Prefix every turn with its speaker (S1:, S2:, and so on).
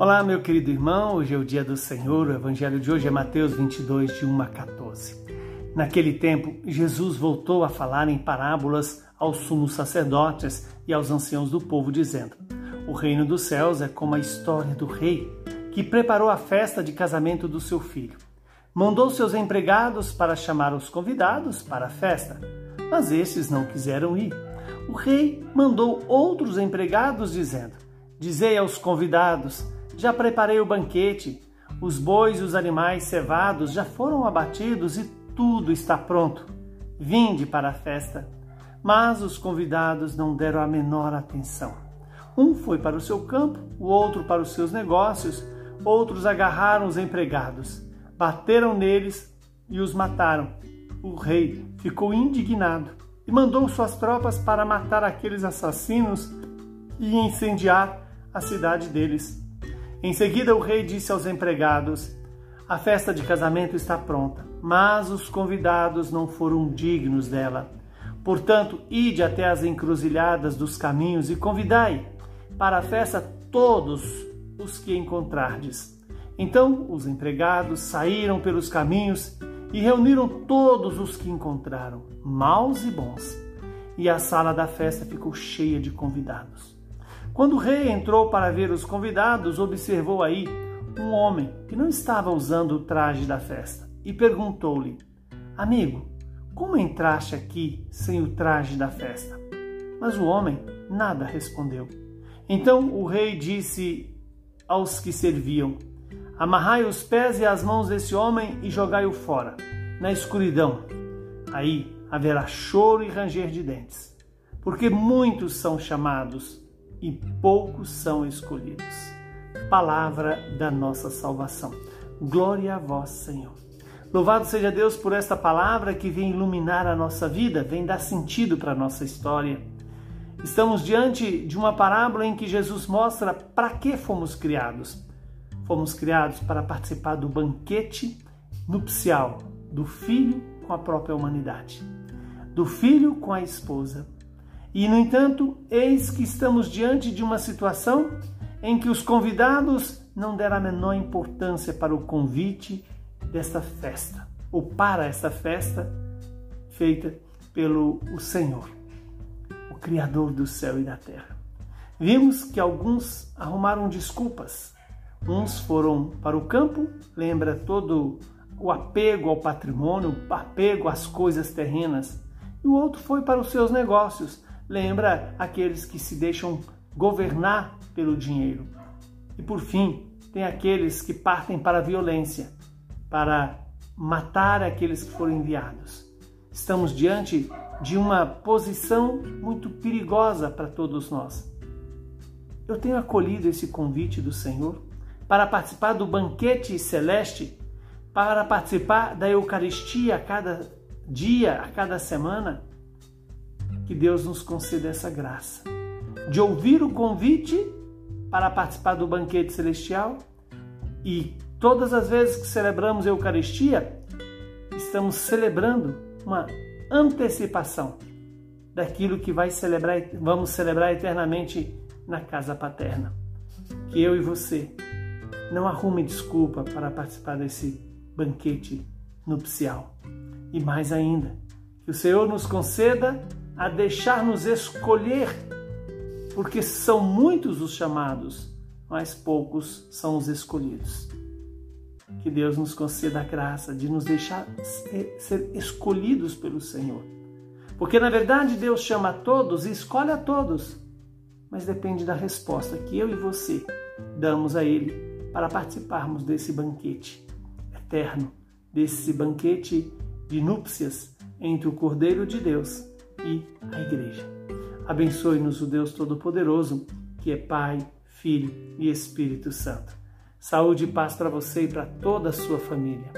S1: Olá, meu querido irmão. Hoje é o dia do Senhor. O evangelho de hoje é Mateus 22, de 1 a 14. Naquele tempo, Jesus voltou a falar em parábolas aos sumos sacerdotes e aos anciãos do povo, dizendo: O reino dos céus é como a história do rei que preparou a festa de casamento do seu filho. Mandou seus empregados para chamar os convidados para a festa, mas estes não quiseram ir. O rei mandou outros empregados, dizendo: Dizei aos convidados: Já preparei o banquete, os bois e os animais cevados já foram abatidos e tudo está pronto. Vinde para a festa. Mas os convidados não deram a menor atenção. Um foi para o seu campo, o outro para os seus negócios, outros agarraram os empregados, bateram neles e os mataram. O rei ficou indignado e mandou suas tropas para matar aqueles assassinos e incendiar a cidade deles. Em seguida, o rei disse aos empregados: A festa de casamento está pronta, mas os convidados não foram dignos dela. Portanto, ide até as encruzilhadas dos caminhos e convidai para a festa todos os que encontrardes. Então os empregados saíram pelos caminhos e reuniram todos os que encontraram, maus e bons. E a sala da festa ficou cheia de convidados. Quando o rei entrou para ver os convidados, observou aí um homem que não estava usando o traje da festa e perguntou-lhe: Amigo, como entraste aqui sem o traje da festa? Mas o homem nada respondeu. Então o rei disse aos que serviam: Amarrai os pés e as mãos desse homem e jogai-o fora, na escuridão. Aí haverá choro e ranger de dentes, porque muitos são chamados e poucos são escolhidos. Palavra da nossa salvação. Glória a vós, Senhor. Louvado seja Deus por esta palavra que vem iluminar a nossa vida, vem dar sentido para a nossa história. Estamos diante de uma parábola em que Jesus mostra para que fomos criados. Fomos criados para participar do banquete nupcial do filho com a própria humanidade, do filho com a esposa, e, no entanto, eis que estamos diante de uma situação em que os convidados não deram a menor importância para o convite desta festa, ou para esta festa feita pelo o Senhor, o Criador do céu e da terra. Vimos que alguns arrumaram desculpas. Uns foram para o campo, lembra todo o apego ao patrimônio, apego às coisas terrenas, e o outro foi para os seus negócios, lembra aqueles que se deixam governar pelo dinheiro. E por fim, tem aqueles que partem para a violência, para matar aqueles que foram enviados. Estamos diante de uma posição muito perigosa para todos nós. Eu tenho acolhido esse convite do Senhor para participar do banquete celeste, para participar da Eucaristia a cada dia, a cada semana que Deus nos conceda essa graça de ouvir o convite para participar do banquete celestial e todas as vezes que celebramos a Eucaristia, estamos celebrando uma antecipação daquilo que vai celebrar, vamos celebrar eternamente na casa paterna. Que eu e você não arrume desculpa para participar desse banquete nupcial. E mais ainda, que o Senhor nos conceda a deixar-nos escolher, porque são muitos os chamados, mas poucos são os escolhidos. Que Deus nos conceda a graça de nos deixar ser escolhidos pelo Senhor. Porque na verdade Deus chama a todos e escolhe a todos, mas depende da resposta que eu e você damos a Ele para participarmos desse banquete eterno, desse banquete de núpcias entre o Cordeiro de Deus e a Igreja. Abençoe-nos o Deus Todo-Poderoso, que é Pai, Filho e Espírito Santo. Saúde e paz para você e para toda a sua família.